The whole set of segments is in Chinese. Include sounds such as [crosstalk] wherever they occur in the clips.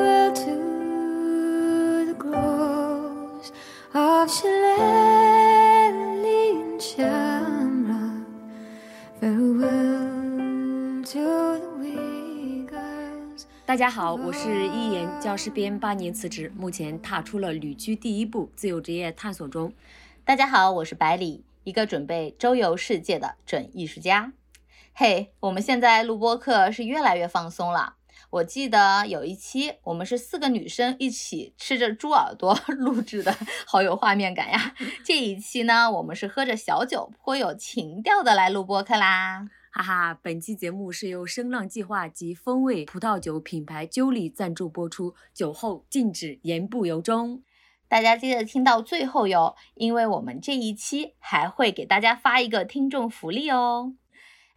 Farewell to the groves of Shillelagh and Shamrock. Farewell to the Uyghurs. 大家好，我是一言教师编，八年辞职，目前踏出了旅居第一步，自由职业探索中。大家好，我是百里，一个准备周游世界的准艺术家。嘿，我们现在录播课是越来越放松了。我记得有一期我们是四个女生一起吃着猪耳朵 [laughs] 录制的，好有画面感呀。[laughs] 这一期呢，我们是喝着小酒，颇有情调的来录播客啦。哈哈，本期节目是由声浪计划及风味葡萄酒品牌鸠里赞助播出，酒后禁止言不由衷。大家记得听到最后哟，因为我们这一期还会给大家发一个听众福利哦。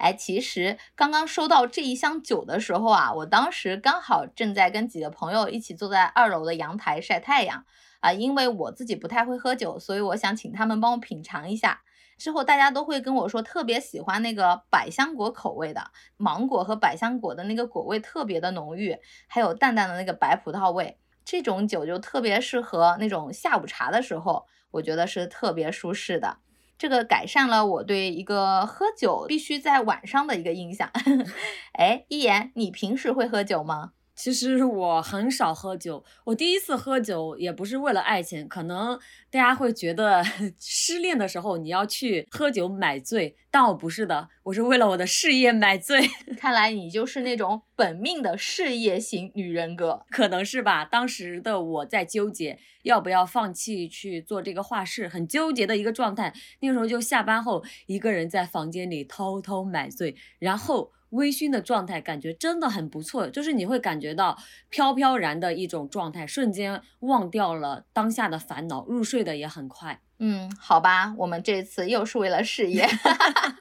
哎，其实刚刚收到这一箱酒的时候啊，我当时刚好正在跟几个朋友一起坐在二楼的阳台晒太阳啊，因为我自己不太会喝酒，所以我想请他们帮我品尝一下。之后大家都会跟我说特别喜欢那个百香果口味的，芒果和百香果的那个果味特别的浓郁，还有淡淡的那个白葡萄味。这种酒就特别适合那种下午茶的时候，我觉得是特别舒适的。这个改善了我对一个喝酒必须在晚上的一个印象。[laughs] 哎，一言，你平时会喝酒吗？其实我很少喝酒，我第一次喝酒也不是为了爱情，可能大家会觉得 [laughs] 失恋的时候你要去喝酒买醉，但我不是的，我是为了我的事业买醉。[laughs] 看来你就是那种本命的事业型女人格，可能是吧。当时的我在纠结要不要放弃去做这个画室，很纠结的一个状态。那个时候就下班后一个人在房间里偷偷买醉，然后。微醺的状态感觉真的很不错，就是你会感觉到飘飘然的一种状态，瞬间忘掉了当下的烦恼，入睡的也很快。嗯，好吧，我们这次又是为了事业，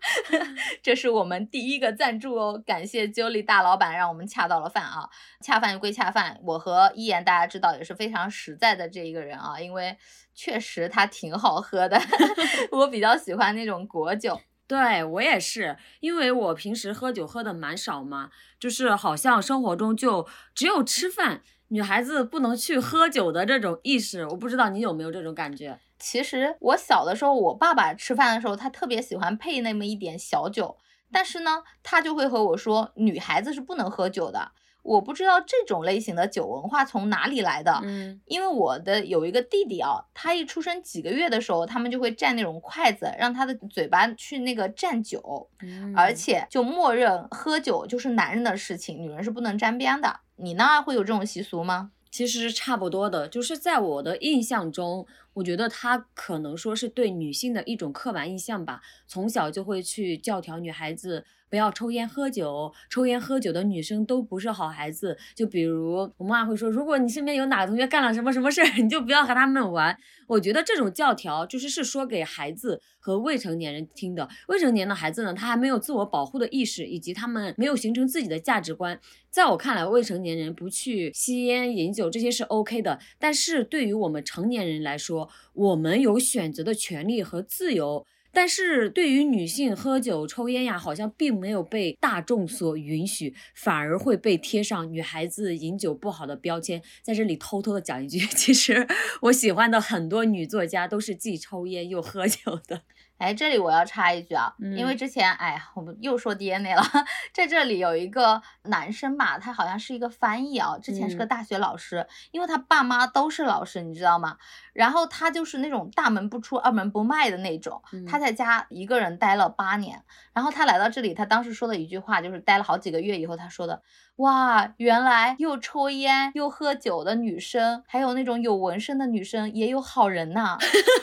[laughs] 这是我们第一个赞助哦，感谢 Julie 大老板让我们恰到了饭啊，恰饭归恰饭，我和一言大家知道也是非常实在的这一个人啊，因为确实他挺好喝的，[laughs] 我比较喜欢那种果酒。对我也是，因为我平时喝酒喝的蛮少嘛，就是好像生活中就只有吃饭，女孩子不能去喝酒的这种意识，我不知道你有没有这种感觉。其实我小的时候，我爸爸吃饭的时候，他特别喜欢配那么一点小酒，但是呢，他就会和我说，女孩子是不能喝酒的。我不知道这种类型的酒文化从哪里来的，嗯，因为我的有一个弟弟啊，他一出生几个月的时候，他们就会蘸那种筷子，让他的嘴巴去那个蘸酒，而且就默认喝酒就是男人的事情，女人是不能沾边的。你呢，会有这种习俗吗？其实差不多的，就是在我的印象中，我觉得他可能说是对女性的一种刻板印象吧，从小就会去教条女孩子。不要抽烟喝酒，抽烟喝酒的女生都不是好孩子。就比如我妈会说，如果你身边有哪个同学干了什么什么事儿，[laughs] 你就不要和他们玩。我觉得这种教条就是是说给孩子和未成年人听的。未成年的孩子呢，他还没有自我保护的意识，以及他们没有形成自己的价值观。在我看来，未成年人不去吸烟饮酒这些是 OK 的。但是对于我们成年人来说，我们有选择的权利和自由。但是对于女性喝酒抽烟呀，好像并没有被大众所允许，反而会被贴上女孩子饮酒不好的标签。在这里偷偷的讲一句，[laughs] 其实我喜欢的很多女作家都是既抽烟又喝酒的。哎，这里我要插一句啊，因为之前，哎呀，我们又说 DNA 了，[laughs] 在这里有一个男生吧，他好像是一个翻译啊，之前是个大学老师，因为他爸妈都是老师，你知道吗？然后他就是那种大门不出二门不迈的那种，他在家一个人待了八年，然后他来到这里，他当时说的一句话就是待了好几个月以后，他说的。哇，原来又抽烟又喝酒的女生，还有那种有纹身的女生，也有好人呐！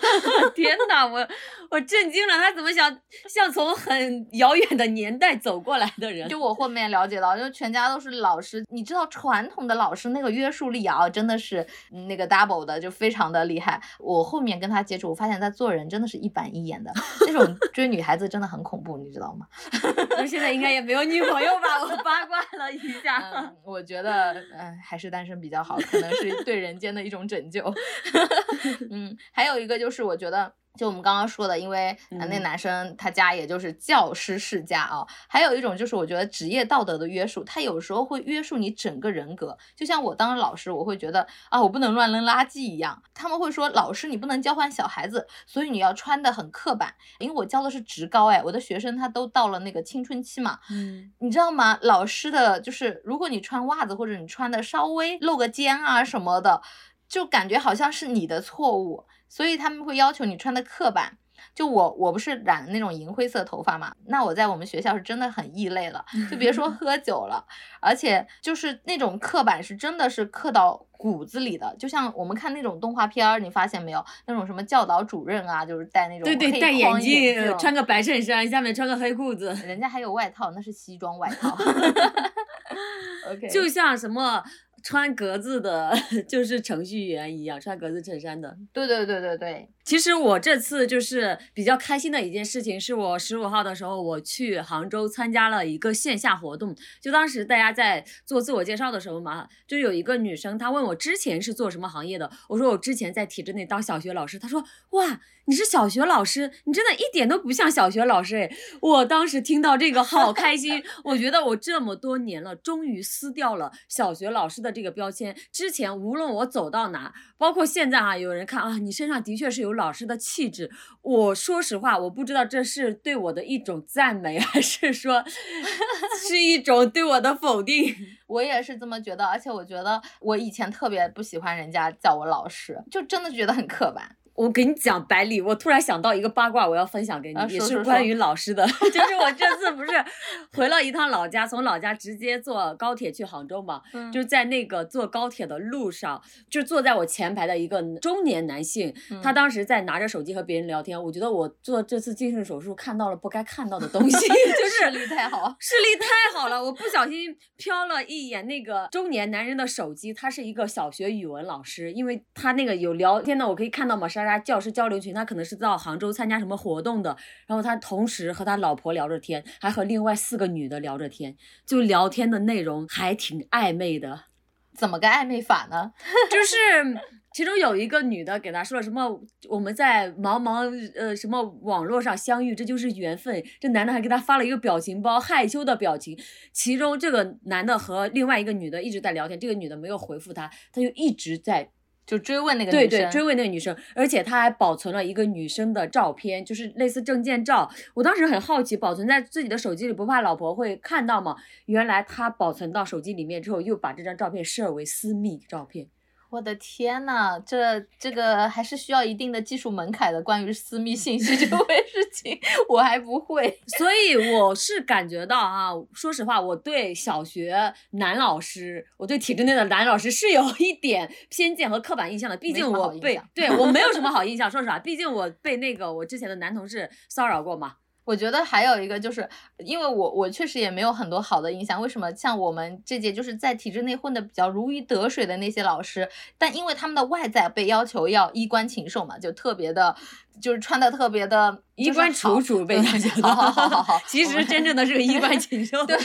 [laughs] 天哪，我我震惊了，他怎么想像从很遥远的年代走过来的人？就我后面了解到，就全家都是老师，你知道传统的老师那个约束力啊，真的是那个 double 的，就非常的厉害。我后面跟他接触，我发现他做人真的是一板一眼的，那种追女孩子真的很恐怖，你知道吗？[laughs] 那现在应该也没有女朋友吧？我八卦了一。嗯，我觉得，嗯，还是单身比较好，可能是对人间的一种拯救。[laughs] 嗯，还有一个就是，我觉得。就我们刚刚说的，因为呃那嗯男生他家也就是教师世家啊。还有一种就是我觉得职业道德的约束，他有时候会约束你整个人格。就像我当老师，我会觉得啊，我不能乱扔垃圾一样。他们会说，老师你不能教坏小孩子，所以你要穿的很刻板。因为我教的是职高，哎，我的学生他都到了那个青春期嘛，嗯，你知道吗？老师的就是，如果你穿袜子或者你穿的稍微露个肩啊什么的，就感觉好像是你的错误，所以他们会要求你穿的刻板。就我我不是染那种银灰色头发嘛，那我在我们学校是真的很异类了，[laughs] 就别说喝酒了，而且就是那种刻板是真的是刻到骨子里的，就像我们看那种动画片儿，你发现没有？那种什么教导主任啊，就是戴那种对对，戴眼镜，镜穿个白衬衫，下面穿个黑裤子，人家还有外套，那是西装外套。[laughs] [laughs] OK，就像什么穿格子的，[laughs] 就是程序员一样，穿格子衬衫的。对对对对对，其实我这次就是比较开心的一件事情，是我十五号的时候我去杭州参加了一个线下活动。就当时大家在做自我介绍的时候嘛，就有一个女生她问我之前是做什么行业的，我说我之前在体制内当小学老师。她说哇，你是小学老师，你真的一点都不像小学老师诶。我当时听到这个好开心，[laughs] 我觉得我这么多年了，终于撕掉了小学老师的这个标签。之前无论我走到哪，包括现在啊，有人看啊，你身上的确是有老师的气质。我说实话，我不知道这是对我的一种赞美，[laughs] 还是说 [laughs] 是一种对我的否定。我也是这么觉得，而且我觉得我以前特别不喜欢人家叫我老师，就真的觉得很刻板。我给你讲百里，我突然想到一个八卦，我要分享给你，啊也是关于老师的。[laughs] 就是我这次不是回了一趟老家，从老家直接坐高铁去杭州嘛，嗯就在那个坐高铁的路上，就坐在我前排的一个中年男性，他嗯当时在拿着手机和别人聊天。我觉得我做这次近视手术看到了不该看到的东西，[laughs] 就是视力太好。视力太好了，我不小心瞟了一眼那个中年男人的手机，他是一个小学语文老师，因为他那个有聊天的，我可以看到嘛，莎莎教师交流群，他可能是到杭州参加什么活动的，然后他同时和他老婆聊着天，还和另外四个女的聊着天，就聊天的内容还挺暧昧的，怎么个暧昧法呢？[laughs] 就是。其中有一个女的给他说了什么？我们在茫茫呃什么网络上相遇，这就是缘分。这男的还给他发了一个表情包，害羞的表情。其中这个男的和另外一个女的一直在聊天，这个女的没有回复他，他就一直在就追问那个对对女生。追问那个女生，而且他还保存了一个女生的照片，就是类似证件照。我当时很好奇，保存在自己的手机里，不怕老婆会看到吗？原来他保存到手机里面之后，又把这张照片设为私密照片。我的天呐，这这个还是需要一定的技术门槛的。关于私密信息 [laughs] 这回事情，我还不会。所以我是感觉到啊，说实话，我对小学男老师，我对体制内的男老师是有一点偏见和刻板印象的。毕竟我被对我没有什么好印象，说实话，毕竟我被那个我之前的男同事骚扰过嘛。我觉得还有一个就是，因为我我确实也没有很多好的印象。为什么像我们这届就是在体制内混的比较如鱼得水的那些老师，但因为他们的外在被要求要衣冠禽兽嘛，就特别的，就是穿的特别的衣冠楚楚被要求的，好好好好 [laughs] 好，其实真正的是个衣冠禽兽。[laughs] 对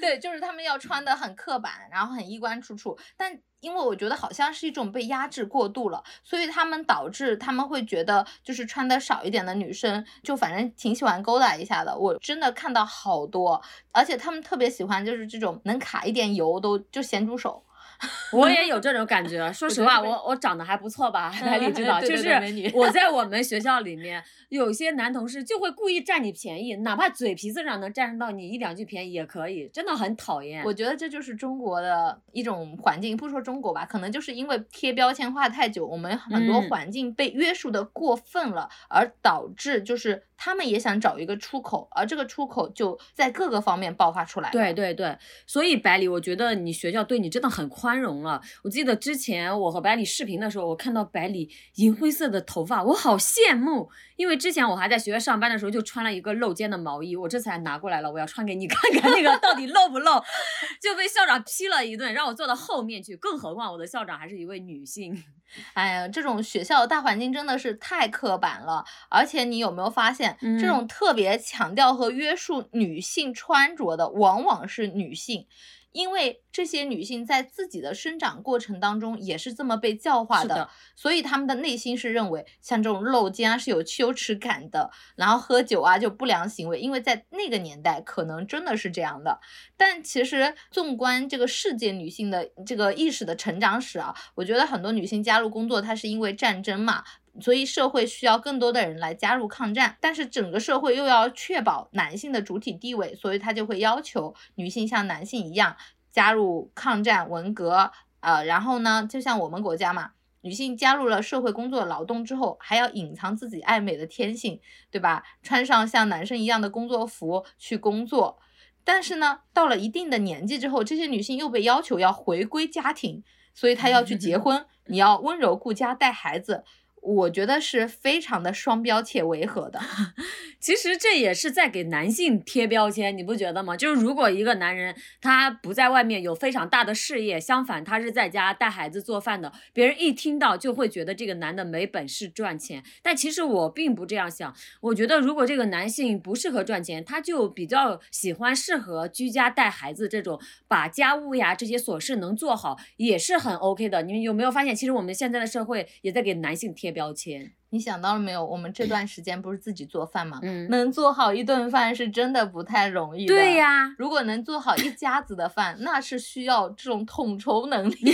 对，就是他们要穿的很刻板，然后很衣冠楚楚，但因为我觉得好像是一种被压制过度了，所以他们导致他们会觉得就是穿的少一点的女生，就反正挺喜欢勾搭一下的。我真的看到好多，而且他们特别喜欢就是这种能卡一点油都就咸猪手。[laughs] 我也有这种感觉。说实话，我我长得还不错吧，百里知道，就是我在 [laughs] 我们学校里面，有些男同事就会故意占你便宜，哪怕嘴皮子上能占到你一两句便宜也可以，真的很讨厌。我觉得这就是中国的一种环境，不说中国吧，可能就是因为贴标签化太久，我们很多嗯环境被约束的过分了，而导致就是他们也想找一个出口，而这个出口就在各个方面爆发出来。对对对，所以百里，我觉得你学校对你真的很宽容了。我记得之前我和百里视频的时候，我看到百里银灰色的头发，我好羡慕。因为之前我还在学校上班的时候，就穿了一个露肩的毛衣，我这次还拿过来了，我要穿给你看看那个到底露不露，[laughs] 就被校长批了一顿，让我坐到后面去。更何况我的校长还是一位女性。哎呀，这种学校的大环境真的是太刻板了，而且你有没有发现，这种特别强调和约束女性穿着的，往往是女性。因为这些女性在自己的生长过程当中也是这么被教化的，的所以她们的内心是认为像这种露肩啊是有羞耻感的，然后喝酒啊就不良行为，因为在那个年代可能真的是这样的。但其实纵观这个世界女性的这个意识的成长史啊，我觉得很多女性加入工作，她是因为战争嘛。所以社会需要更多的人来加入抗战，但是整个社会又要确保男性的主体地位，所以他就会要求女性像男性一样加入抗战、文革。呃，然后呢，就像我们国家嘛，女性加入了社会工作劳动之后，还要隐藏自己爱美的天性，对吧？穿上像男生一样的工作服去工作。但是呢，到了一定的年纪之后，这些女性又被要求要回归家庭，所以她要去结 [laughs] 婚，你要温柔顾家带孩子。我觉得是非常的双标且违和的。[laughs] 其实这也是在给男性贴标签，你不觉得吗？就是如果一个男人他不在外面有非常大的事业，相反他是在家带孩子做饭的，别人一听到就会觉得这个男的没本事赚钱。但其实我并不这样想，我觉得如果这个男性不适合赚钱，他就比较喜欢适合居家带孩子这种，把家务呀这些琐事能做好，也是很 OK 的。你们有没有发现，其实我们现在的社会也在给男性贴标签？你想到了没有？我们这段时间不是自己做饭吗？嗯能做好一顿饭是真的不太容易的。对呀，如果能做好一家子的饭，那是需要这种统筹能力、[laughs]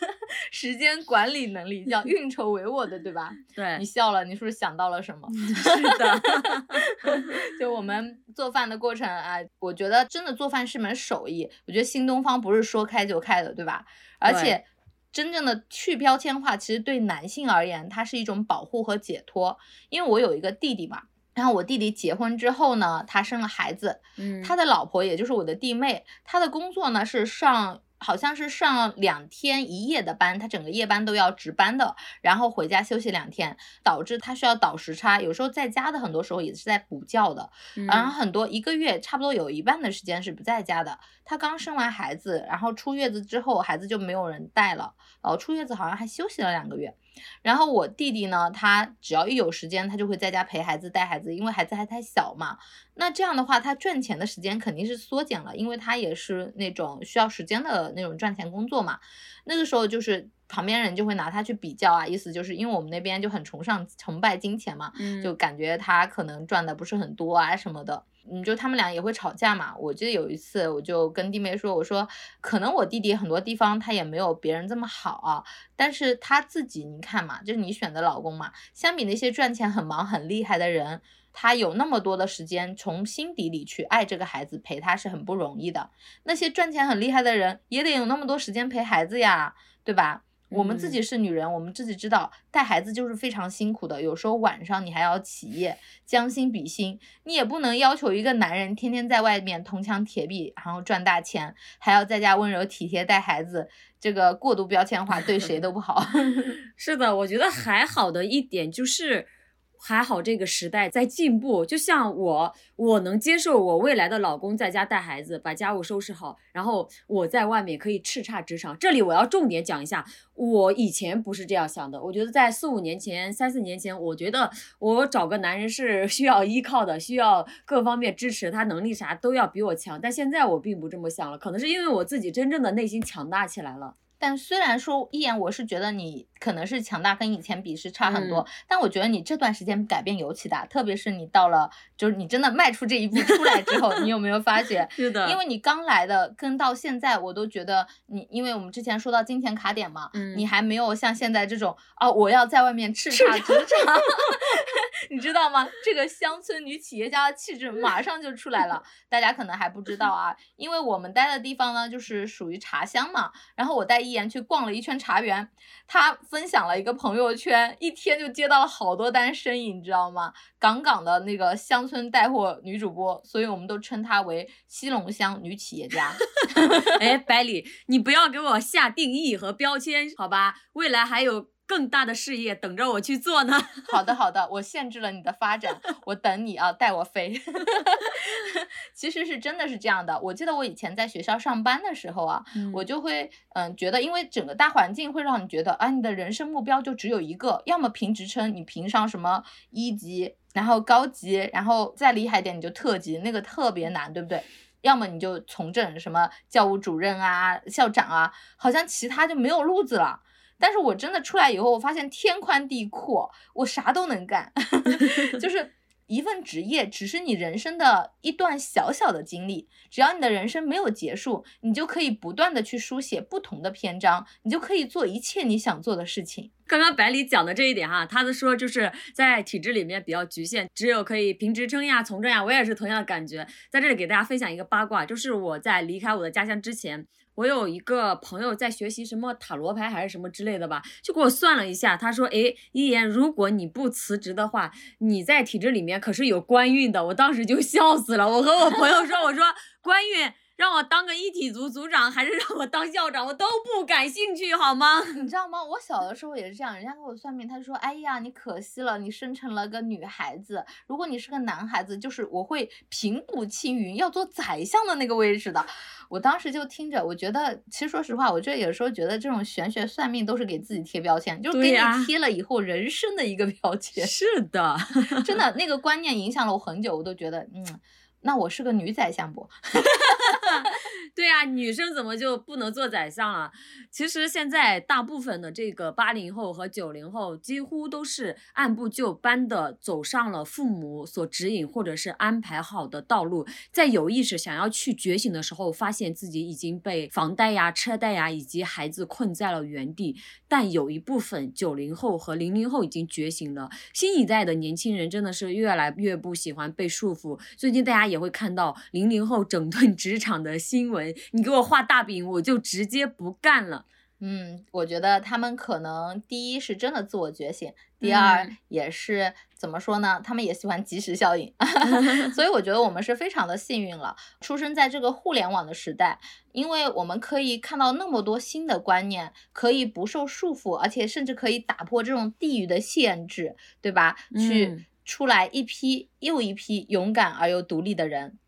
[laughs] 时间管理能力，叫运筹帷幄的，对吧？对你，笑了，你是不是想到了什么？[laughs] 是的，就我们做饭的过程啊，我觉得真的做饭是门手艺。我觉得新东方不是说开就开的，对吧？而且真正的去标签化，其实对男性而言，它是一种保护和解脱。因为我有一个弟弟嘛，然后我弟弟结婚之后呢，他生了孩子，嗯，他的老婆也就是我的弟妹，她的工作呢是上。好像是上两天一夜的班，他整个夜班都要值班的，然后回家休息两天，导致他需要倒时差，有时候在家的很多时候也是在补觉的，嗯然后很多一个月差不多有一半的时间是不在家的。他刚生完孩子，然后出月子之后，孩子就没有人带了，呃，出月子好像还休息了两个月。然后我弟弟呢，他只要一有时间，他就会在家陪孩子、带孩子，因为孩子还太小嘛。那这样的话，他赚钱的时间肯定是缩减了，因为他也是那种需要时间的那种赚钱工作嘛。那个时候就是旁边人就会拿他去比较啊，意思就是因为我们那边就很崇尚崇拜金钱嘛，嗯就感觉他可能赚的不是很多啊什么的。嗯，就他们俩也会吵架嘛。我记得有一次，我就跟弟妹说，我说可能我弟弟很多地方他也没有别人这么好啊，但是他自己你看嘛，就是你选的老公嘛，相比那些赚钱很忙很厉害的人，他有那么多的时间从心底里去爱这个孩子，陪他是很不容易的。那些赚钱很厉害的人也得有那么多时间陪孩子呀，对吧？我们自己是女人，我们自己知道带孩子就是非常辛苦的，有时候晚上你还要起夜，将心比心，你也不能要求一个男人天天在外面铜墙铁壁，然后赚大钱，还要在家温柔体贴带孩子，这个过度标签化对谁都不好。[laughs] 是的，我觉得还好的一点就是，还好这个时代在进步。就像我，我能接受我未来的老公在家带孩子，把家务收拾好，然后我在外面可以叱咤职场。这里我要重点讲一下，我以前不是这样想的。我觉得在四五年前、三四年前，我觉得我找个男人是 [laughs] 需要依靠的，需要各方面支持，他能力啥都要比我强。但现在我并不这么想了，可能是因为我自己真正的内心强大起来了。但虽然说一眼，我是觉得你可能是强大，跟以前比是差很多。但我觉得你这段时间改变尤其大，特别是你到了，就是你真的迈出这一步出来之后，你有没有发觉？是的因为你刚来的，跟到现在，我都觉得你，因为我们之前说到金钱卡点嘛，嗯你还没有像现在这种啊，我要在外面叱咤职场，[laughs] 你知道吗？这个乡村女企业家的气质 [laughs] 马上就出来了。大家可能还不知道啊，因为我们待的地方呢，就是属于茶乡嘛。然后我带一言去逛了一圈茶园，他分享了一个朋友圈，一天就接到了好多单生意，你知道吗？杠杠的那个乡村带货女主播，所以我们都称她为西龙乡女企业家。[laughs] 哎，百里，你不要给我下定义和标签，好吧？未来还有更大的事业等着我去做呢。[laughs] 好的，好的，我限制了你的发展，我等你啊，带我飞。[laughs] 其实是真的是这样的，我记得我以前在学校上班的时候啊，我就会嗯觉得，因为整个大环境会让你觉得啊，你的人生目标就只有一个，要么评职称，你评上什么一级，然后高级，然后再厉害一点你就特级，那个特别难，对不对？要么你就从政，什么教务主任啊、校长啊，好像其他就没有路子了。但是我真的出来以后，我发现天宽地阔，我啥都能干，[laughs] 就 [laughs] 是一份职业，只是你人生的一段小小的经历。只要你的人生没有结束，你就可以不断的去书写不同的篇章，你就可以做一切你想做的事情。刚刚百里讲的这一点哈，他的说就是在体制里面比较局限，只有可以评职称呀、从政呀。我也是同样的感觉，在这里给大家分享一个八卦，就是我在离开我的家乡之前。我有一个朋友在学习什么塔罗牌还是什么之类的吧，就给我算了一下，他说，哎，一言，如果你不辞职的话，你在体制里面可是有官运的。我当时就笑死了，我和我朋友说，我说官运。让我当个一体组组长，还是让我当校长，我都不感兴趣，好吗？你知道吗？我小的时候也是这样，人家给我算命，他就说：“哎呀，你可惜了，你生成了个女孩子。如果你是个男孩子，就是我会平步青云，要做宰相的那个位置的。”我当时就听着，我觉得，其实说实话，我这有时候觉得这种玄学算命都是给自己贴标签，就是给你贴了以后人生的一个标签。是的，真的 [laughs] 那个观念影响了我很久，我都觉得，嗯。那我是个女宰相不？[laughs] [laughs] 对呀，女生怎么就不能做宰相了？其实现在大部分的这个八零后和九零后，几乎都是按部就班的走上了父母所指引或者是安排好的道路，在有意识想要去觉醒的时候，发现自己已经被房贷呀、车贷呀以及孩子困在了原地。但有一部分九零后和零零后已经觉醒了，新一代的年轻人真的是越来越不喜欢被束缚。最近大家。也会看到零零后整顿职场的新闻，你给我画大饼，我就直接不干了。嗯，我觉得他们可能第一是真的自我觉醒，第二也是怎么说呢？他们也喜欢即时效应，[laughs] [laughs] 所以我觉得我们是非常的幸运了，出生在这个互联网的时代，因为我们可以看到那么多新的观念，可以不受束缚，而且甚至可以打破这种地域的限制，对吧？去。出来一批又一批勇敢而又独立的人，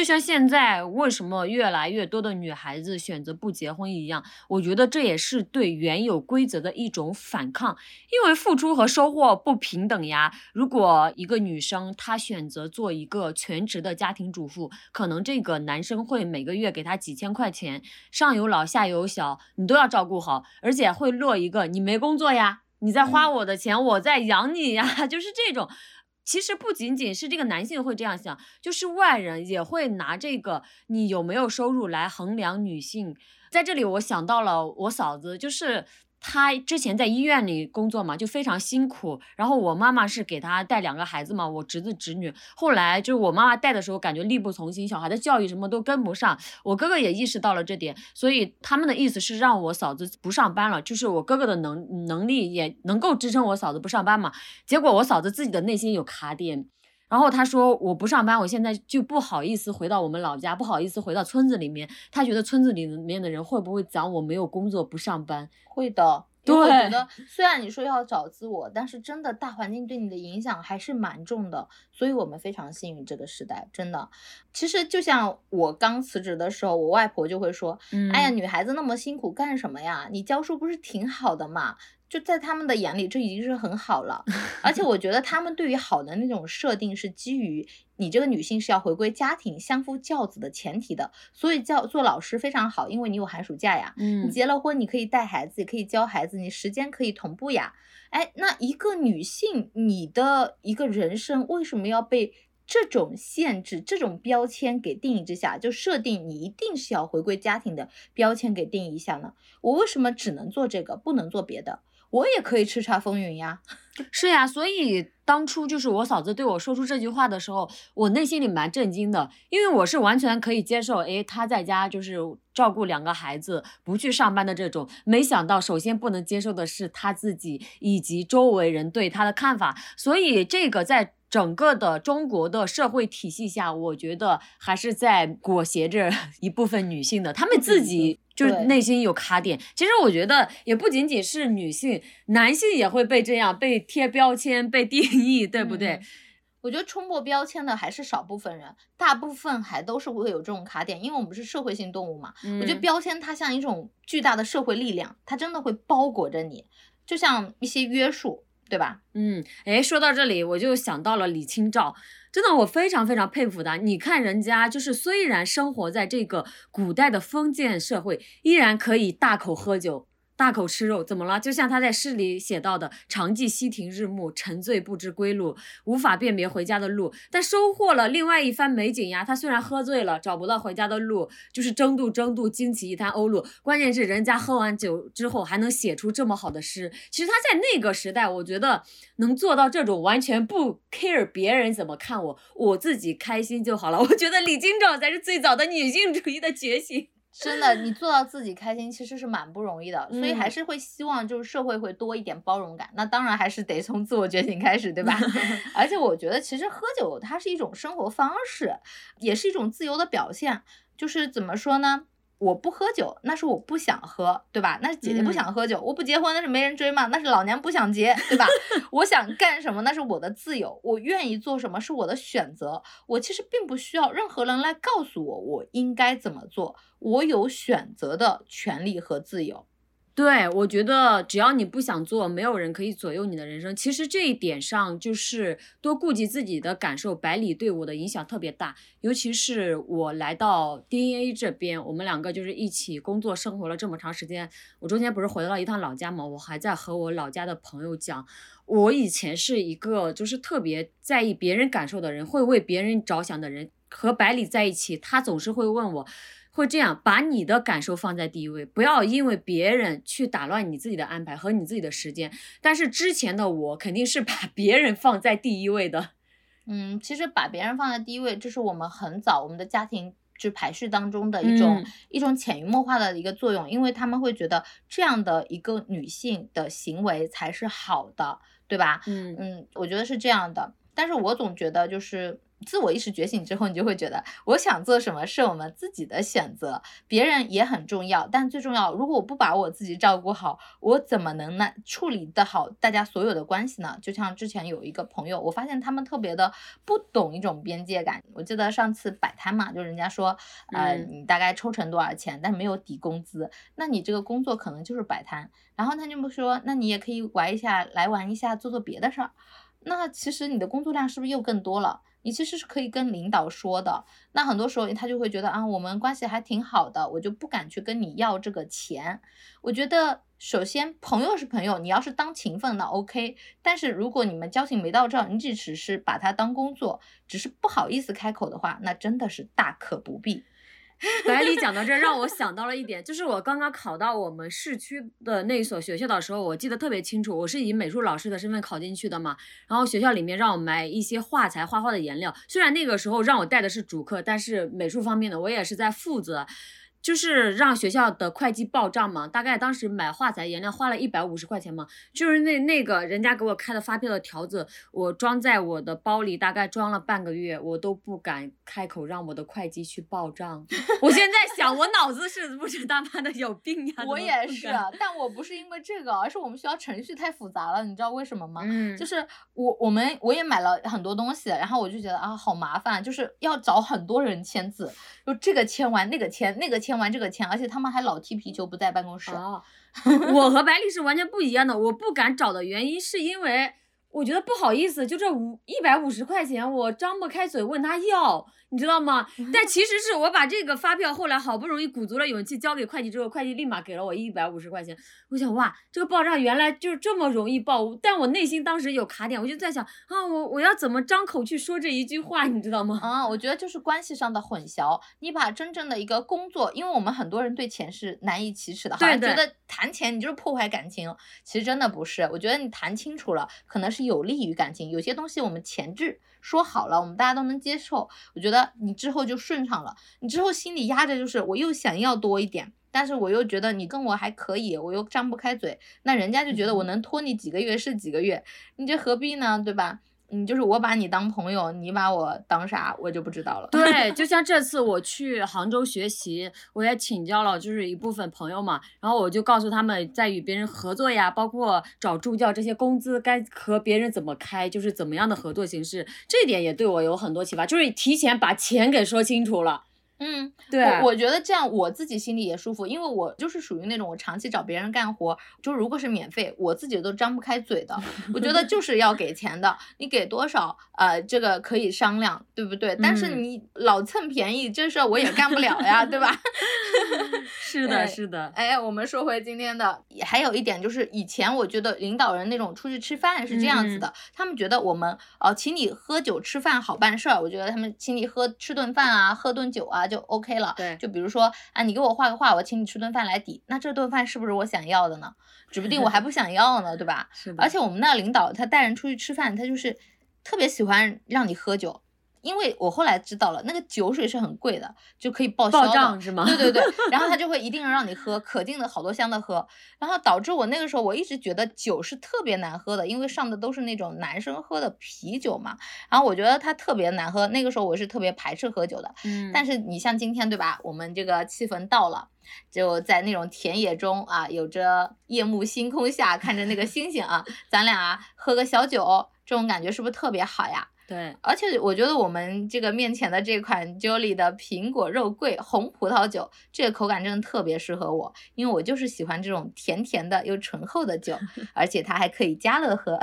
就像现在为什么越来越多的女孩子选择不结婚一样，我觉得这也是对原有规则的一种反抗，因为付出和收获不平等呀。如果一个女生她选择做一个全职的家庭主妇，可能这个男生会每个月给她几千块钱，上有老下有小，你都要照顾好，而且会落一个你没工作呀，你在花我的钱，我在养你呀，[laughs] 就是这种。其实不仅仅是这个男性会这样想，就是外人也会拿这个你有没有收入来衡量女性。在这里，我想到了我嫂子，就是。他之前在医院里工作嘛，就非常辛苦。然后我妈妈是给他带两个孩子嘛，我侄子侄女。后来就是我妈妈带的时候，感觉力不从心，小孩的教育什么都跟不上。我哥哥也意识到了这点，所以他们的意思是让我嫂子不上班了，就是我哥哥的能能力也能够支撑我嫂子不上班嘛。结果我嫂子自己的内心有卡点。然后他说我不上班，我现在就不好意思回到我们老家，不好意思回到村子里面。他觉得村子里面的人会不会讲我没有工作不上班？会的。对，我觉得虽然你说要找自我，但是真的大环境对你的影响还是蛮重的。所以我们非常幸运这个时代，真的。其实就像我刚辞职的时候，我外婆就会说：“哎呀，女孩子那么辛苦干什么呀？你教书不是挺好的嘛？”就在他们的眼里，这已经是很好了。而且我 [laughs] 觉得他们对于好的那种设定是基于你这个女性是要回归家庭、相夫教子的前提的。所以教做老师非常好，因为你有寒暑假呀。嗯，你结了婚，你可以带孩子，也可以教孩子，你时间可以同步呀。哎，那一个女性，你的一个人生为什么要被？这种限制、这种标签给定义之下，就设定你一定是要回归家庭的标签给定义一下呢？我为什么只能做这个，不能做别的？我也可以叱咤风云呀！[laughs] 是呀，所以当初就是我嫂子对我说出这句话的时候，我内心里蛮震惊的，因为我是完全可以接受，诶，她在家就是照顾两个孩子，不去上班的这种。没想到，首先不能接受的是她自己以及周围人对她的看法，所以这个在。整个的中国的社会体系下，我觉得还是在裹挟着 [laughs] 一部分女性的，她们自己就是内心有卡点。其实我觉得也不仅仅是女性，男性也会被这样被贴标签、被定义，对不对？我觉得冲破标签的还是少部分人，大部分还都是会有这种卡点，因为我们是社会性动物嘛。我觉得标签它像一种巨大的社会力量，它真的会包裹着你，就像一些约束。对吧？嗯，哎，说到这里，我就想到了李清照，真的，我非常非常佩服她。你看人家，就是虽然生活在这个古代的封建社会，依然可以大口喝酒。大口吃肉怎么了？就像他在诗里写到的：“常记溪亭日暮，沉醉不知归路，无法辨别回家的路。”但收获了另外一番美景呀。他虽然喝醉了，找不到回家的路，就是争渡争渡，惊起一滩鸥鹭。关键是人家喝完酒之后还能写出这么好的诗。其实他在那个时代，我觉得能做到这种完全不 care 别人怎么看我，我自己开心就好了。[laughs] 我觉得李清照才是最早的女性主义的觉醒。真的，你做到自己开心其实是蛮不容易的，所以还是会希望就是社会会多一点包容感。那当然还是得从自我觉醒开始，对吧？[laughs] 而且我觉得其实喝酒它是一种生活方式，也是一种自由的表现。就是怎么说呢？我不喝酒，那是我不想喝，对吧？那是姐姐不想喝酒。我不结婚，那是没人追嘛？那是老娘不想结，对吧？[laughs] 我想干什么，那是我的自由。我愿意做什么是我的选择。我其实并不需要任何人来告诉我我应该怎么做。我有选择的权利和自由。对，我觉得只要你不想做，没有人可以左右你的人生。其实这一点上，就是多顾及自己的感受。百里对我的影响特别大，尤其是我来到 DNA 这边，我们两个就是一起工作生活了这么长时间。我中间不是回了一趟老家嘛，我还在和我老家的朋友讲，我以前是一个就是特别在意别人感受的人，会为别人着想的人。和百里在一起，他总是会问我。会这样把你的感受放在第一位，不要因为别人去打乱你自己的安排和你自己的时间。但是之前的我肯定是把 [laughs] 别人放在第一位的。嗯，其实把别人放在第一位，这是我们很早我们的家庭就排序当中的一种一种潜移默化的一个作用，因为他们会觉得这样的一个女性的行为才是好的，对吧？嗯嗯，我觉得是这样的。但是我总觉得就是。自我意识觉醒之后，你就会觉得我想做什么是我们自己的选择，别人也很重要，但最重要，如果我不把我自己照顾好，我怎么能呢处理得好大家所有的关系呢？就像之前有一个朋友，我发现他们特别的不懂一种边界感。我记得上次摆摊嘛，就人家说，呃，你大概抽成多少钱，但没有抵工资，那你这个工作可能就是摆摊。然后他就不说，那你也可以玩一下，来玩一下，做做别的事儿。那其实你的工作量是不是又更多了？你其实是可以跟领导说的，那很多时候他就会觉得啊，我们关系还挺好的，我就不敢去跟你要这个钱。我觉得首先朋友是朋友，你要是当情分那 OK，但是如果你们交情没到这儿，你只是把他当工作，只是不好意思开口的话，那真的是大可不必。[laughs] 百里讲到这，让我想到了一点，就是我刚刚考到我们市区的那所学校的时候，我记得特别清楚。我是以美术老师的身份考进去的嘛，然后学校里面让我买一些画材、画画的颜料。虽然那个时候让我带的是主课，但是美术方面的我也是在负责。就是让学校的会计报账嘛，大概当时买画材颜料花了一百五十块钱嘛，就是那那个人家给我开的发票的条子，我装在我的包里，大概装了半个月，我都不敢开口让我的会计去报账。[laughs] 我现在想，我脑子是不是他妈的有病呀？我也是，但我不是因为这个，而是我们学校程序太复杂了，你知道为什么吗？嗯，就是我我们我也买了很多东西，然后我就觉得啊好麻烦，就是要找很多人签字，就这个签完那个签那个签。签完这个签，而且他们还老踢皮球，不在办公室。[laughs] 我和白丽是完全不一样的。我不敢找的原因是因为我觉得不好意思，就这五一百五十块钱，我张不开嘴问他要。你知道吗？但其实是我把这个发票后来好不容易鼓足了勇气交给会计之后，会计立马给了我一百五十块钱。我想哇，这个报账原来就是这么容易报。但我内心当时有卡点，我就在想啊，我我要怎么张口去说这一句话，你知道吗？啊，我觉得就是关系上的混淆。你把真正的一个工作，因为我们很多人对钱是难以启齿的，好像觉得谈钱你就是破坏感情。其实真的不是，我觉得你谈清楚了，可能是有利于感情。有些东西我们前置。说好了，我们大家都能接受。我觉得你之后就顺畅了。你之后心里压着就是，我又想要多一点，但是我又觉得你跟我还可以，我又张不开嘴，那人家就觉得我能拖你几个月是几个月，你这何必呢？对吧？嗯，就是我把你当朋友，你把我当啥，我就不知道了。对，[laughs] 就像这次我去杭州学习，我也请教了，就是一部分朋友嘛，然后我就告诉他们在与别人合作呀，包括找助教这些工资该和别人怎么开，就是怎么样的合作形式，这一点也对我有很多启发，就是提前把钱给说清楚了。嗯，对我我觉得这样我自己心里也舒服，因为我就是属于那种我长期找别人干活，就如果是免费，我自己都张不开嘴的。[laughs] 我觉得就是要给钱的，你给多少，呃，这个可以商量，对不对？但是嗯你老蹭便宜，这事儿我也干不了呀，对吧？[laughs] [laughs] 是的，哎是的，哎，我们说回今天的，还有一点就是，以前我觉得领导人那种出去吃饭是这样子的，他们觉得我们呃请你喝酒吃饭好办事儿，我觉得他们请你喝吃顿饭啊，喝顿酒啊就 OK 了。对就比如说啊，你给我画个画，我请你吃顿饭来抵，那这顿饭是不是我想要的呢？指不定我还不 [laughs] 想要呢，对吧？是的，而且我们那领导他带人出去吃饭，他就是特别喜欢让你喝酒，因为我后来知道了，那个酒水是很贵的，就可以报销报的。账是吗？对对对，[laughs] 然后他就会一定让你喝，可劲的好多箱的喝，然后导致我那个时候我一直觉得酒是特别难喝的，因为上的都是那种男生喝的啤酒嘛，然后我觉得它特别难喝，那个时候我是特别排斥喝酒的。嗯，但是你像今天对吧，我们这个气氛到了，就在那种田野中啊，有着夜幕星空下看着那个星星啊，咱俩啊喝个小酒，这种感觉是不是特别好呀？对，而且我觉得我们这个面前的这款 Jolly 的苹果肉桂红葡萄酒，这个口感真的特别适合我，因为我就是喜欢这种甜甜的又醇厚的酒，[laughs] 而且它还可以加乐喝。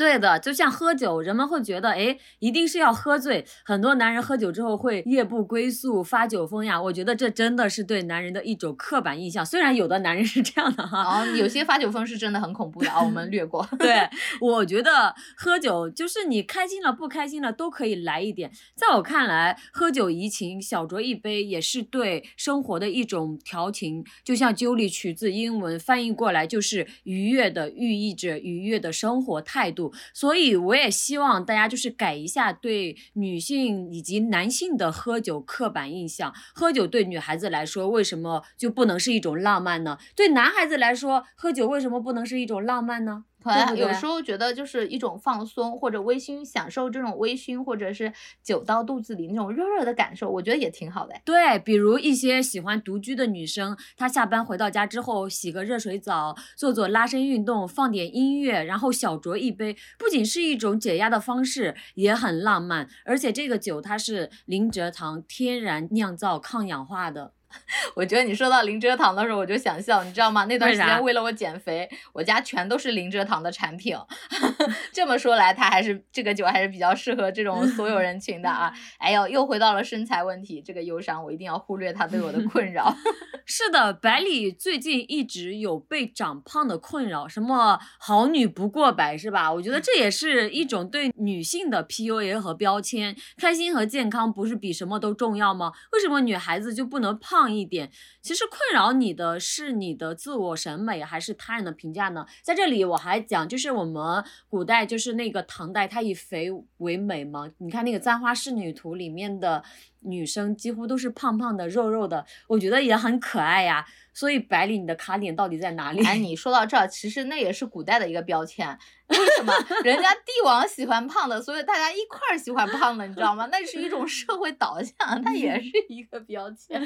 对的，就像喝酒，人们会觉得，哎，一定是要喝醉。很多男人喝酒之后会夜不归宿、发酒疯呀。我觉得这真的是对男人的一种刻板印象。虽然有的男人是这样的哈，然后有些发酒疯是真的很恐怖的啊，我们略过。[laughs] 对，我觉得喝酒就是你开心了、不开心了都可以来一点。在我看来，喝酒怡情，小酌一杯也是对生活的一种调情。就像 Julie 取自英文翻译过来就是愉悦的，寓意着愉悦的生活态度。所以我也希望大家就是改一下对女性以及男性的喝酒刻板印象。喝酒对女孩子来说，为什么就不能是一种浪漫呢？对男孩子来说，喝酒为什么不能是一种浪漫呢？可能有时候觉得就是一种放松，或者微醺，享受这种微醺，或者是酒到肚子里那种热热的感受，我觉得也挺好的。对，比如一些喜欢独居的女生，她下班回到家之后，洗个热水澡，做做拉伸运动，放点音乐，然后小酌一杯，不仅是一种解压的方式，也很浪漫。而且这个酒它是零蔗糖、天然酿造、抗氧化的。[laughs] 我觉得你说到零蔗糖的时候，我就想笑，你知道吗？那段时间为了我减肥，我家全都是零蔗糖的产品。[laughs] 这么说来，它还是这个酒还是比较适合这种所有人群的啊。[laughs] 哎呦，又回到了身材问题，这个忧伤我一定要忽略它对我的困扰。是的，百里最近一直有被长胖的困扰，什么好女不过百是吧？我觉得这也是一种对女性的 PUA 和标签。开心和健康不是比什么都重要吗？为什么女孩子就不能胖一点？其实困扰你的是你的自我审美还是他人的评价呢？在这里我还讲，就是我们古代就是那个唐代，他以肥为美嘛。你看那个《簪花仕女图》里面的女生几乎都是胖胖的、肉肉的，我觉得也很可爱呀。所以百里，你的卡点到底在哪里？哎，你 [laughs] 说到这儿，其实那也是古代的一个标签。为什么人家帝王喜欢胖的，所以大家一块儿喜欢胖的，你知道吗？那是一种社会导向，它也是 [laughs] 一个标签。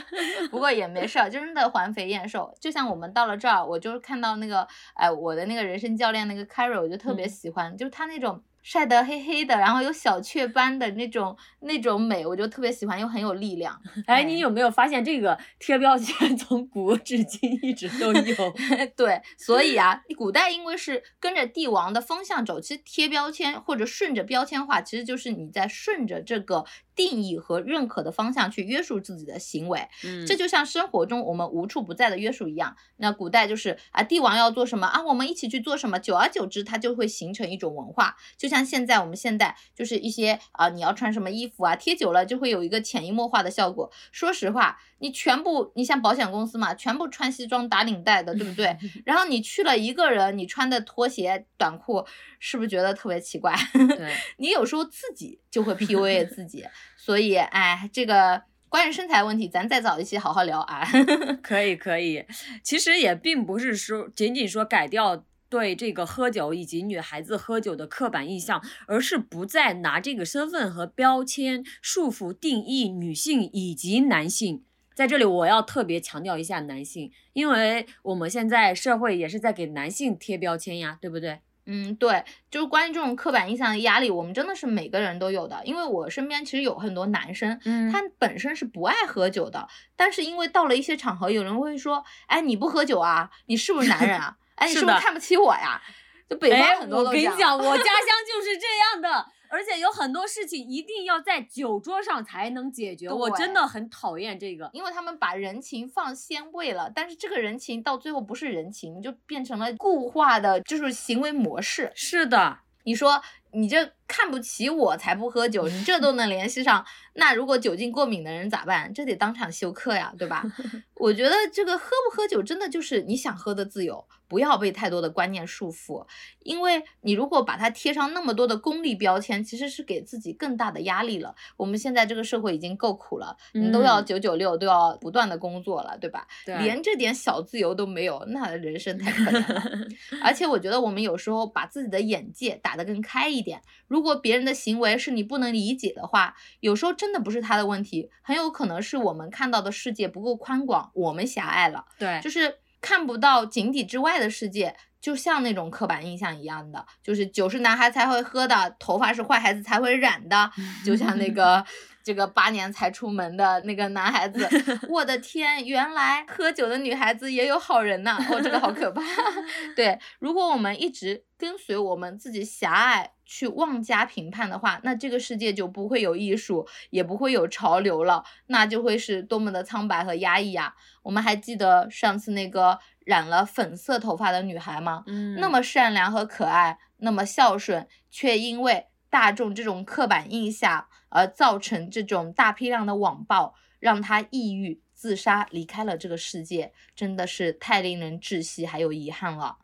不过也没事儿，真的环肥燕瘦。就像我们到了这儿，我就是看到那个，哎，我的那个人生教练那个 Carol，我就特别嗯喜欢，就是他那种。晒得黑黑的，然后有小雀斑的那种那种美，我就特别喜欢，又很有力量。[laughs] 哎，你有没有发现这个贴标签从古至今一直都有？[laughs] 对，所以啊，古代因为是跟着帝王的方向走，其实贴标签或者顺着标签化，其实就是你在顺着这个定义和认可的方向去约束自己的行为。嗯这就像生活中我们无处不在的约束一样。那古代就是啊，帝王要做什么啊，我们一起去做什么，久而久之，它就会形成一种文化。就像现在我们现在就是一些啊，你要穿什么衣服啊，贴久了就会有一个潜移默化的效果。说实话，你全部你像保险公司嘛，全部穿西装打领带的，对不对？[laughs] 然后你去了一个人，你穿的拖鞋短裤，是不是觉得特别奇怪？对，[laughs] 你有时候自己就会 PUA 自己，所以哎，这个关于身材问题，咱再找一期好好聊啊。[laughs] 可以可以。其实也并不是说仅仅说改掉。对这个喝酒以及女孩子喝酒的刻板印象，而是不再拿这个身份和标签束缚定义女性以及男性。在这里，我要特别强调一下男性，因为我们现在社会也是在给男性贴标签呀，对不对？嗯，对，就是关于这种刻板印象的压力，我们真的是每个人都有的。因为我身边其实有很多男生，嗯他本身是不爱喝酒的，但是因为到了一些场合，有人会说，哎，你不喝酒啊，你是不是男人啊？[laughs] 哎，你是不是看不起我呀？就北哎方很多我都这样。跟你讲，我家乡 [laughs] 就是这样的，而且有很多事情一定要在酒桌上才能解决，我真的很讨厌这个。因为他们把人情放先位了，但是这个人情到最后不是人情，就变成了固化的，就是行为模式。是的，你说你这看不起我才不喝酒，你这都能联系上，那如果酒精过敏的人咋办？这得当场休克呀，对吧？[laughs] 我觉得这个喝不喝酒真的就是你想喝的自由，不要被太多的观念束缚，因为你如果把它贴上那么多的功利标签，其实是给自己更大的压力了。我们现在这个社会已经够苦了，你都要嗯九九六，都要不断的工作了，对吧？对连这点小自由都没有，那人生太可怜了。[laughs] 而且我觉得我们有时候把自己的眼界打得更开一点，[laughs] 如果别人的行为是你不能理解的话，有时候真的不是他的问题，很有可能是我们看到的世界不够宽广，我们狭隘了，对，就是看不到井底之外的世界。就像那种刻板印象一样的，就是酒是男孩才会喝的，头发是坏孩子才会染的，[laughs] 就像那个这个八年才出门的那个男孩子，[laughs] 我的天，原来喝酒的女孩子也有好人呐！哦，这个好可怕。[laughs] 对，如果我们一直跟随我们自己狭隘去妄加评判的话，那这个世界就不会有艺术，也不会有潮流了，那就会是多么的苍白和压抑呀！我们还记得上次那个染了粉色头发的女孩吗？嗯，那么善良和可爱，那么孝顺，却因为大众这种刻板印象而造成这种大批量的网暴，让他抑郁自杀，离开了这个世界，真的是太令人窒息，还有遗憾了。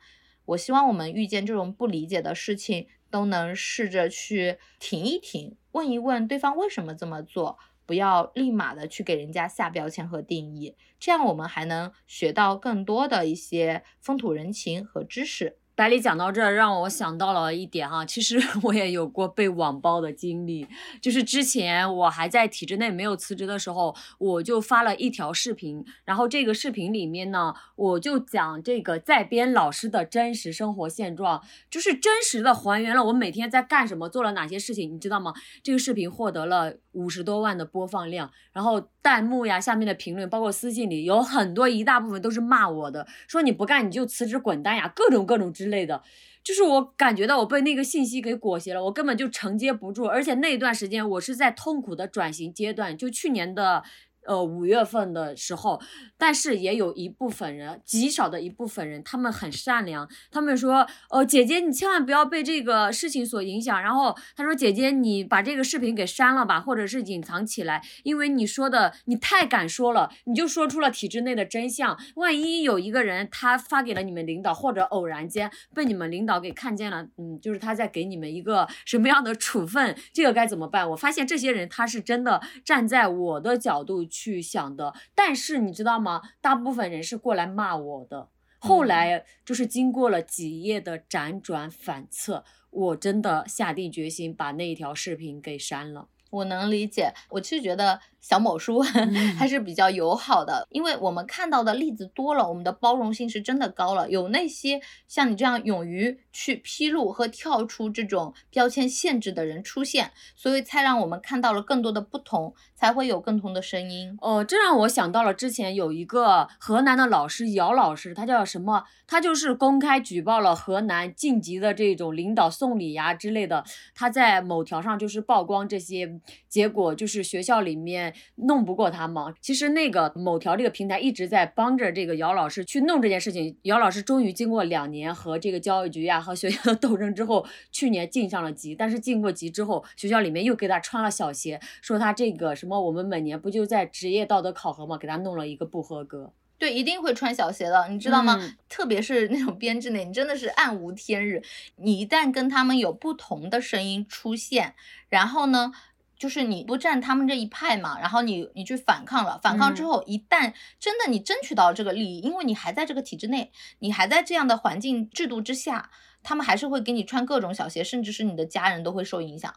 我希望我们遇见这种不理解的事情，都能试着去停一停，问一问对方为什么这么做，不要立马的去给人家下标签和定义，这样我们还能学到更多的一些风土人情和知识。百里讲到这儿，让我想到了一点哈，其实 [laughs] 我也有过被网暴的经历，就是之前我还在体制内没有辞职的时候，我就发了一条视频，然后这个视频里面呢，我就讲这个在编老师的真实生活现状，就是真实的还原了我每天在干什么，做了哪些事情，你知道吗？这个视频获得了五十多万的播放量，然后弹幕呀、下面的评论，包括私信里有很多一大部分都是骂我的，说你不干你就辞职滚蛋呀，各种各种之类的。就是我感觉到我被那个信息给裹挟了，我根本就承接不住，而且那段时间我是在痛苦的转型阶段，就去年的。呃，五月份的时候，但是也有一部分人，极少的一部分人，他们很善良。他们说，呃，姐姐你千万不要被这个事情所影响。然后他说，姐姐你把这个视频给删了吧，或者是隐藏起来，因为你说的你太敢说了，你就说出了体制内的真相。万一有一个人他发给了你们领导，或者偶然间被你们领导给看见了，嗯，就是他在给你们一个什么样的处分，这个该怎么办？我发现这些人他是真的站在我的角度去想的，但是你知道吗？大部分人是过来骂我的。后嗯来就是经过了几夜的辗转反侧，我真的下定决心把那一条视频给删了。我能理解，我其实觉得小某书 [laughs] 还是比较友好的，因为我们看到的例子多了，我们的包容性是真的高了。有那些像你这样勇于去披露和跳出这种标签限制的人出现，所以才让我们看到了更多的不同，才会有更同的声音。哦，这让我想到了之前有一个河南的老师姚老师，他叫什么？他就是公开举报了河南晋级的这种领导送礼呀之类的，他在某条上就是曝光这些，结果就是学校里面弄不过他吗。其实那个某条这个平台一直在帮着这个姚老师去弄这件事情。姚老师终于经过两年和这个教育局呀、和学校的斗争之后，去年进上了级。但是进过级之后，学校里面又给他穿了小鞋，说他这个什么，我们每年不就在职业道德考核嘛，给他弄了一个不合格。对，一定会穿小鞋的，你知道吗？嗯 [laughs] 特别是那种编制内，你真的是暗无天日。你一旦跟他们有不同的声音出现，然后呢，就是你不站他们这一派嘛，然后你你去反抗了，反抗之嗯后，一旦真的你争取到这个利益，因为你还在这个体制内，你还在这样的环境制度之下，他们还是会给你穿各种小鞋，甚至是你的家人都会受影响，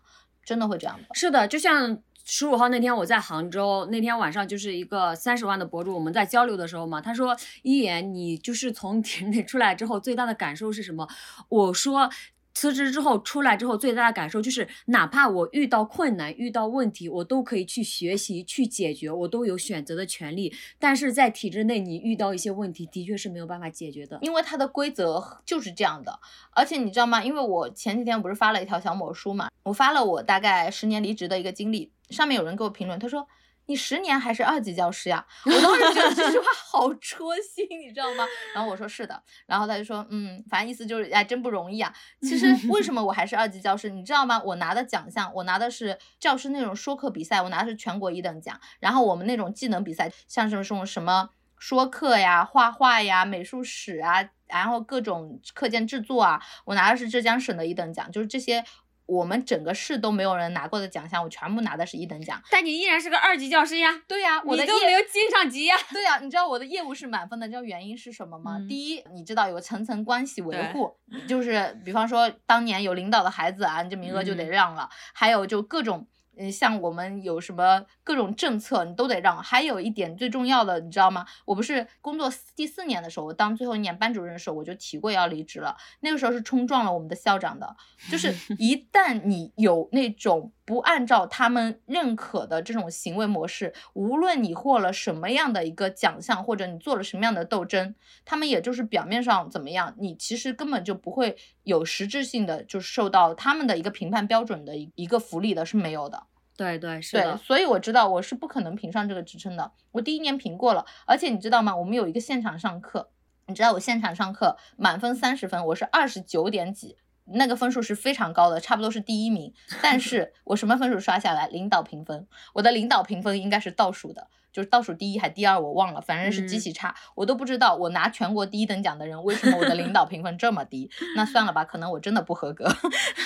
真的会这样的。是的，就像十五号那天我在杭州，那天晚上就是一个三十万的博主，我们在交流的时候嘛，他说一言，你就是从体制内出来之后最大的感受是什么？我说辞职之后出来之后，最大的感受就是，哪怕我遇到困难、遇到问题，我都可以去学习、去解决，我都有选择的权利。但是在体制内，你遇到一些问题，的确是没有办法解决的。因为它的规则就是这样的，而且你知道吗？因为我前几天不是发了一条小某书嘛，我发了我大概十年离职的一个经历，上面有人给我评论，他说。你十年还是二级教师呀？[laughs] 我当时觉得这句话好戳心，你知道吗？然后我说是的，然后他就说，嗯，反正意思就是，哎，真不容易啊。其实为什么我还是二级教师？你知道吗？我拿的奖项，我拿的是教师那种说课比赛，我拿的是全国一等奖。然后我们那种技能比赛，像什么什么什么说课呀、画画呀、美术史啊，然后各种课件制作啊，我拿的是浙江省的一等奖，就是这些。我们整个市都没有人拿过的奖项，我全部拿的是一等奖。但你依然是个二级教师呀。对呀，我的都没有进上级呀。对呀，你知道我的业务是满分的，你知道原因是什么吗？第一，你知道有层层关系维护，就是比方说当年有领导的孩子啊，你这名额就得让了。还有就各种。嗯，像我们有什么各种政策，你都得让。还有一点最重要的，你知道吗？我不是工作第四年的时候，我当最后一年班主任的时候，我就提过要离职了。那个时候是冲撞了我们的校长的，就是 [laughs] 一旦你有那种。不按照他们认可的这种行为模式，无论你获了什么样的一个奖项，或者你做了什么样的斗争，他们也就是表面上怎么样，你其实根本就不会有实质性的，就是受到他们的一个评判标准的一一个福利的是没有的。对对是的。所以我知道我是不可能评上这个职称的。我第一年评过了，而且你知道吗？我们有一个现场上课，你知道我现场上课满分三十分，我是二十九点几。那个分数是非常高的，差不多是第一名。但是我什么分数刷下来？领导评分，我的领导评分应该是倒数的，就是倒数第一还第二，我忘了，反正是极其差。我都不知道我拿全国第一等奖的人，为什么我的领导评分这么低？[laughs] 那算了吧，可能我真的不合格。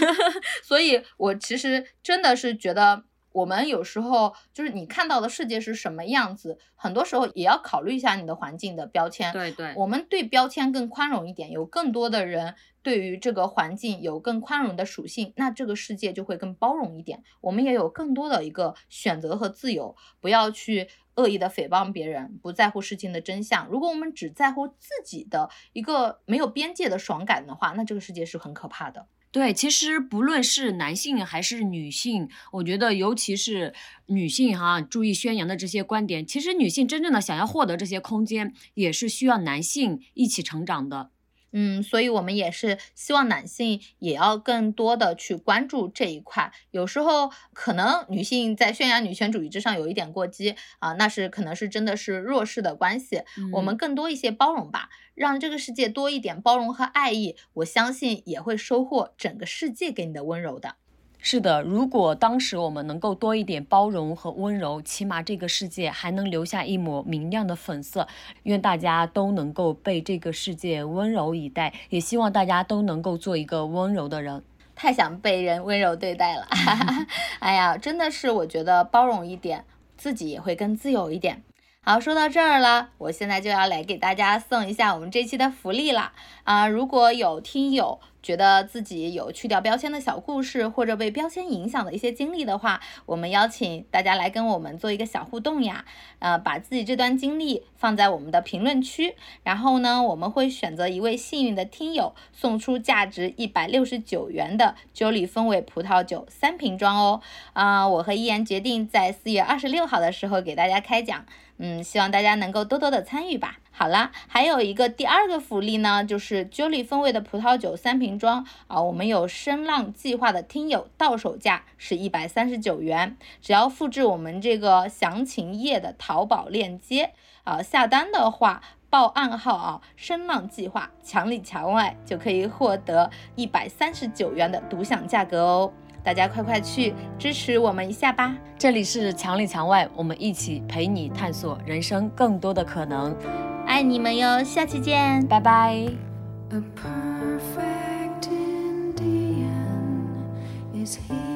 [laughs] 所以我其实真的是觉得。我们有时候就是你看到的世界是什么样子，很多时候也要考虑一下你的环境的标签。对对，我们对标签更宽容一点，有更多的人对于这个环境有更宽容的属性，那这个世界就会更包容一点。我们也有更多的一个选择和自由，不要去恶意的诽谤别人，不在乎事情的真相。如果我们只在乎自己的一个没有边界的爽感的话，那这个世界是很可怕的。对，其实不论是男性还是女性，我觉得尤其是女性哈，注意宣扬的这些观点，其实女性真正的想要获得这些空间，也是需要男性一起成长的。嗯，所以我们也是希望男性也要更多的去关注这一块。有时候可能女性在宣扬女权主义之上有一点过激啊，那是可能是真的是弱势的关系。我们更多一些包容吧，让这个世界多一点包容和爱意，我相信也会收获整个世界给你的温柔的。是的，如果当时我们能够多一点包容和温柔，起码这个世界还能留下一抹明亮的粉色。愿大家都能够被这个世界温柔以待，也希望大家都能够做一个温柔的人。太想被人温柔对待了，[laughs] 哎呀，真的是，我觉得包容一点，自己也会更自由一点。好，说到这儿了，我现在就要来给大家送一下我们这期的福利了啊！如果有听友。觉得自己有去掉标签的小故事，或者被标签影响的一些经历的话，我们邀请大家来跟我们做一个小互动呀。呃，把自己这段经历放在我们的评论区，然后呢，我们会选择一位幸运的听友，送出价值一百六十九元的 Jolly 风味葡萄酒三瓶装哦。啊，我和依言决定在四月二十六号的时候给大家开奖。嗯，希望大家能够多多的参与吧。好啦，还有一个第二个福利呢，就是 Jolly 风味的葡萄酒三瓶装啊，我们有声浪计划的听友到手价是一百三十九元，只要复制我们这个详情页的淘宝链接啊，下单的话报暗号啊，声浪计划墙里墙外就可以获得一百三十九元的独享价格哦。大家快快去支持我们一下吧。这里是墙里墙外我们一起陪你探索人生更多的可能。爱你们哟下期见。拜拜。A perfect indian is here.